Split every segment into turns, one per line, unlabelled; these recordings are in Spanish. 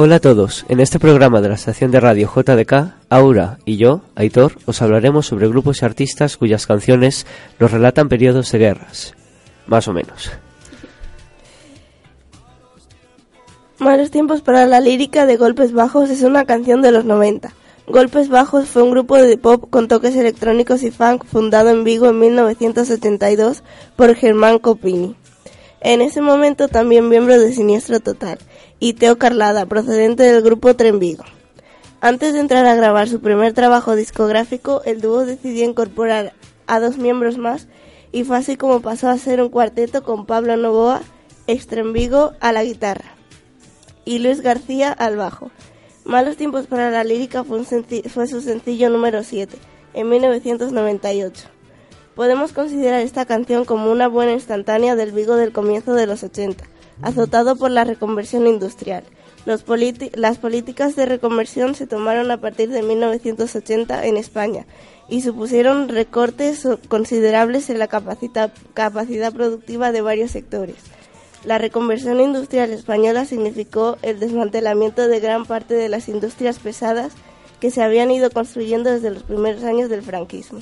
Hola a todos, en este programa de la estación de radio JDK, Aura y yo, Aitor, os hablaremos sobre grupos y artistas cuyas canciones nos relatan periodos de guerras, más o menos.
Malos tiempos para la lírica de Golpes Bajos es una canción de los 90. Golpes Bajos fue un grupo de pop con toques electrónicos y funk fundado en Vigo en 1972 por Germán Copini. En ese momento también miembro de Siniestro Total y Teo Carlada, procedente del grupo Tren Vigo. Antes de entrar a grabar su primer trabajo discográfico, el dúo decidió incorporar a dos miembros más y fue así como pasó a ser un cuarteto con Pablo Novoa, Vigo a la guitarra y Luis García al bajo. Malos tiempos para la lírica fue, fue su sencillo número 7, en 1998. Podemos considerar esta canción como una buena instantánea del Vigo del comienzo de los 80 azotado por la reconversión industrial. las políticas de reconversión se tomaron a partir de 1980 en España y supusieron recortes considerables en la capacidad, productiva de varios sectores. La reconversión industrial española significó el desmantelamiento de gran parte de las industrias pesadas que se habían ido construyendo desde los primeros años del franquismo.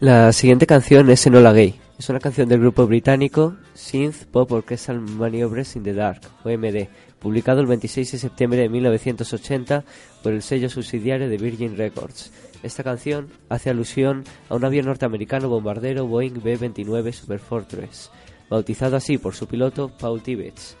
La siguiente canción es Enola Gay, es una canción del grupo británico Synth Pop Orchestral Maneuvers in the Dark, OMD, publicado el 26 de septiembre de 1980 por el sello subsidiario de Virgin Records. Esta canción hace alusión a un avión norteamericano bombardero Boeing B-29 Superfortress, bautizado así por su piloto Paul Tibbets,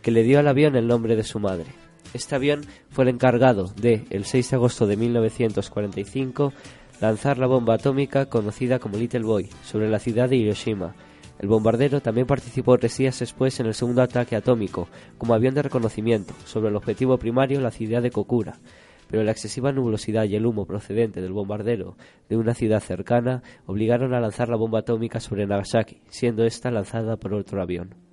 que le dio al avión el nombre de su madre. Este avión fue el encargado de, el 6 de agosto de 1945, lanzar la bomba atómica conocida como Little Boy sobre la ciudad de Hiroshima. El bombardero también participó tres días después en el segundo ataque atómico, como avión de reconocimiento, sobre el objetivo primario, la ciudad de Kokura. Pero la excesiva nubosidad y el humo procedente del bombardero de una ciudad cercana obligaron a lanzar la bomba atómica sobre Nagasaki, siendo esta lanzada por otro avión.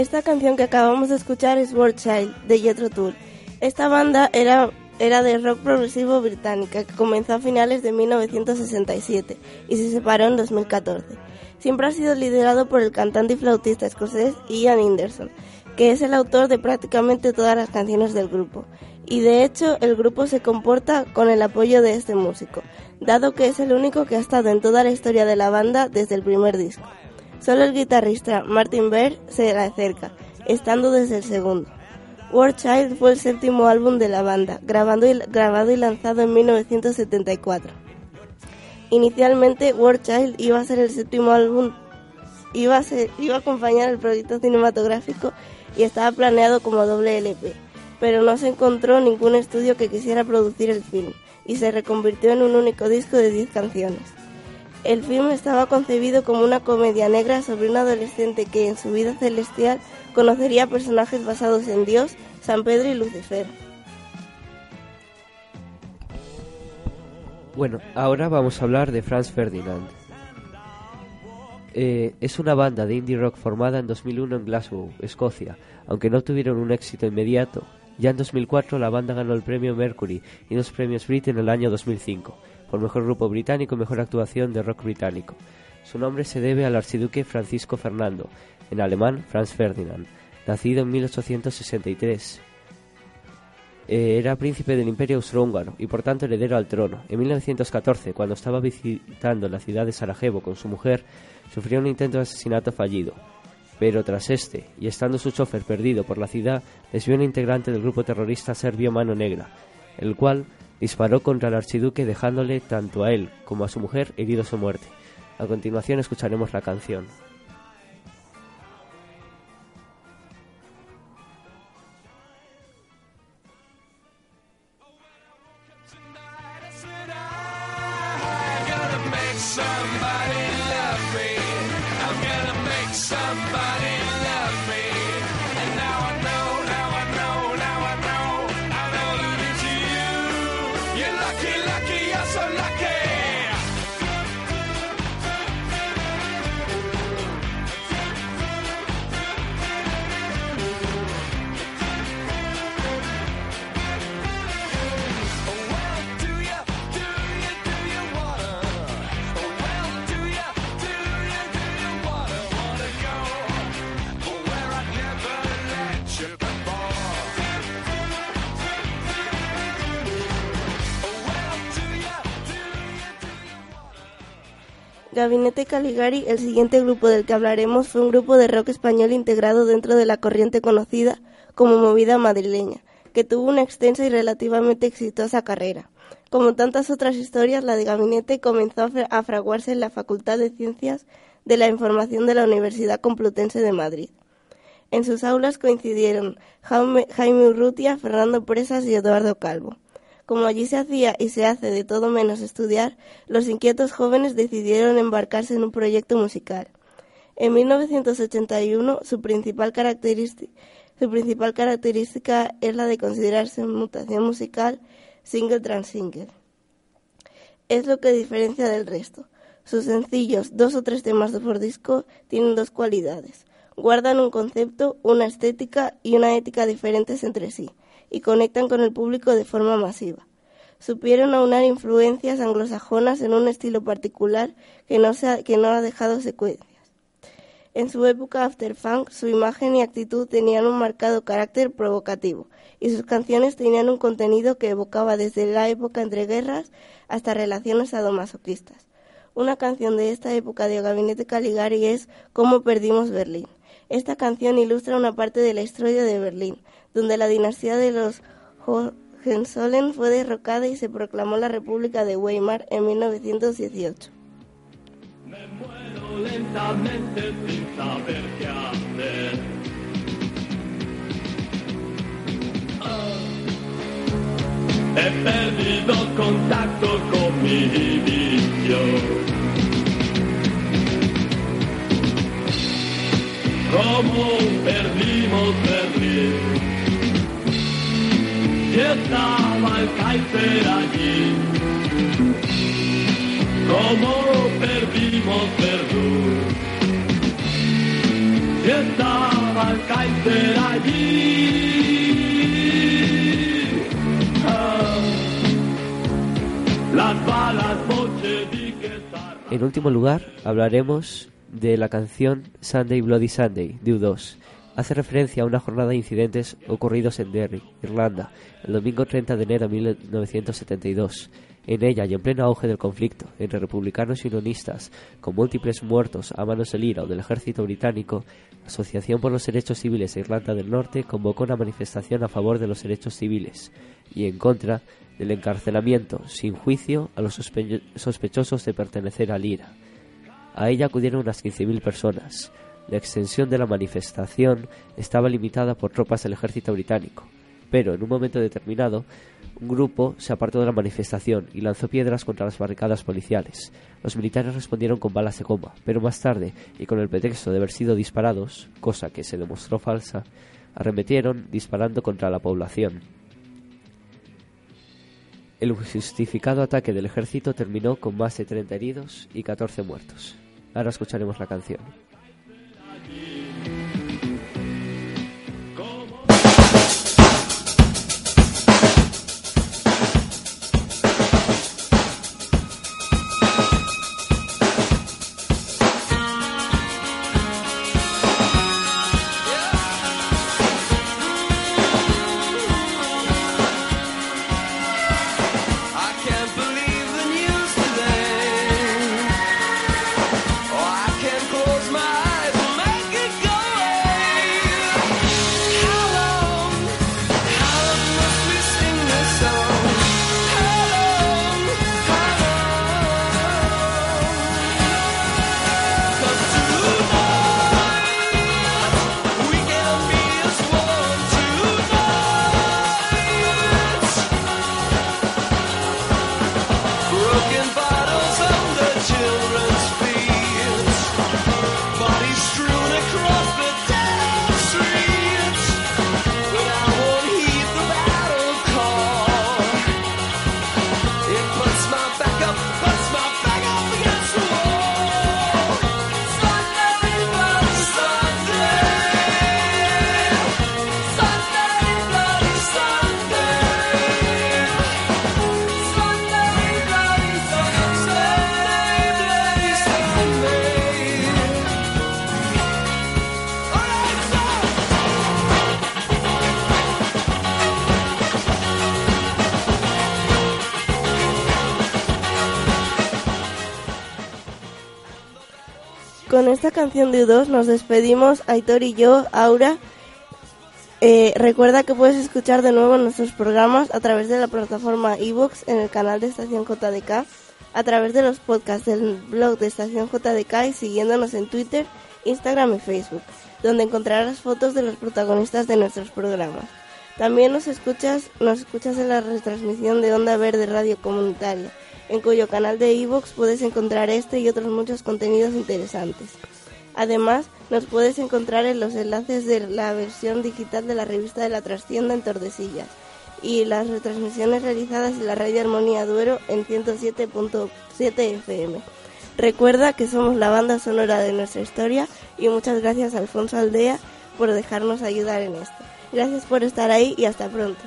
Esta canción que acabamos de escuchar es World Child de Jethro Tull. Esta banda era, era de rock progresivo británica que comenzó a finales de 1967 y se separó en 2014. Siempre ha sido liderado por el cantante y flautista escocés Ian Anderson, que es el autor de prácticamente todas las canciones del grupo. Y de hecho, el grupo se comporta con el apoyo de este músico, dado que es el único que ha estado en toda la historia de la banda desde el primer disco. Solo el guitarrista Martin Bear se le acerca, estando desde el segundo. War Child fue el séptimo álbum de la banda, grabado y, lanzado en 1974. Inicialmente, War Child iba a ser el séptimo álbum, iba a, iba a acompañar el proyecto cinematográfico y estaba planeado como doble LP, pero no se encontró ningún estudio que quisiera producir el film y se reconvirtió en un único disco de 10 canciones. El film estaba concebido como una comedia negra sobre un adolescente que en su vida celestial conocería personajes basados en Dios, San Pedro y Lucifer.
Bueno, ahora vamos a hablar de Franz Ferdinand. Eh, es una banda de indie rock formada en 2001 en Glasgow, Escocia, aunque no tuvieron un éxito inmediato. Ya en 2004 la banda ganó el premio Mercury y dos premios Brit en el año 2005 por mejor grupo británico y mejor actuación de rock británico. Su nombre se debe al archiduque Francisco Fernando, en alemán Franz Ferdinand, nacido en 1863. Eh, era príncipe del Imperio Austrohúngaro y por tanto heredero al trono. En 1914, cuando estaba visitando la ciudad de Sarajevo con su mujer, sufrió un intento de asesinato fallido. Pero tras este, y estando su chofer perdido por la ciudad, les vio un integrante del grupo terrorista serbio Mano Negra, el cual disparó contra el archiduque dejándole tanto a él como a su mujer heridos o muerte. A continuación escucharemos la canción.
Gabinete Caligari, el siguiente grupo del que hablaremos, fue un grupo de rock español integrado dentro de la corriente conocida como movida madrileña, que tuvo una extensa y relativamente exitosa carrera. Como tantas otras historias, la de Gabinete comenzó a fraguarse en la Facultad de Ciencias de la Información de la Universidad Complutense de Madrid. En sus aulas coincidieron Jaime Urrutia, Fernando Presas y Eduardo Calvo. Como allí se hacía y se hace de todo menos estudiar, los inquietos jóvenes decidieron embarcarse en un proyecto musical. En 1981 su principal, característica, es la de considerarse mutación musical single tras single. Es lo que diferencia del resto. Sus sencillos, dos o tres temas por disco, tienen dos cualidades. Guardan un concepto, una estética y una ética diferentes entre sí y conectan con el público de forma masiva. Supieron aunar influencias anglosajonas en un estilo particular que no, ha, dejado secuencias. En su época after funk, su imagen y actitud tenían un marcado carácter provocativo y sus canciones tenían un contenido que evocaba desde la época entre guerras hasta relaciones sadomasoquistas. Una canción de esta época de Gabinete Caligari es Cómo perdimos Berlín. Esta canción ilustra una parte de la historia de Berlín, donde la dinastía de los Hohenzollern fue derrocada y se proclamó la República de Weimar en 1918. Me muero lentamente sin saber qué hacer.
He perdido
En último lugar, hablaremos de la canción Sunday Bloody Sunday de U2. Hace referencia a una jornada de incidentes ocurridos en Derry, Irlanda, el domingo 30 de enero de 1972. En ella y en pleno auge del conflicto entre republicanos y unionistas, con múltiples muertos a manos del IRA o del ejército británico, la Asociación por los Derechos Civiles de Irlanda del Norte convocó una manifestación a favor de los derechos civiles y en contra del encarcelamiento sin juicio a los sospe- sospechosos de pertenecer al IRA. A ella acudieron unas 15.000 personas. La extensión de la manifestación estaba limitada por tropas del ejército británico, pero en un momento determinado, un grupo se apartó de la manifestación y lanzó piedras contra las barricadas policiales. Los militares respondieron con balas de goma, pero más tarde, y con el pretexto de haber sido disparados, cosa que se demostró falsa, arremetieron disparando contra la población. El justificado ataque del ejército terminó con más de 30 heridos y 14 muertos. Ahora escucharemos la canción.
Con esta canción de U2 nos despedimos, Aitor y yo, Aura. Eh, recuerda que puedes escuchar de nuevo nuestros programas a través de la plataforma iVoox en el canal de Estación JDK, a través de los podcasts del blog de Estación JDK y siguiéndonos en Twitter, Instagram y Facebook, donde encontrarás fotos de los protagonistas de nuestros programas. También nos escuchas, nos escuchas en la retransmisión de Onda Verde Radio Comunitaria, en cuyo canal de iVoox puedes encontrar este y otros muchos contenidos interesantes. Además, nos puedes encontrar en los enlaces de la versión digital de la revista de la trastienda en Tordesillas y las retransmisiones realizadas en la Radio Armonía Duero en 107.7 FM. Recuerda que somos la banda sonora de nuestra historia y muchas gracias Alfonso Aldea por dejarnos ayudar en esto. Gracias por estar ahí y hasta pronto.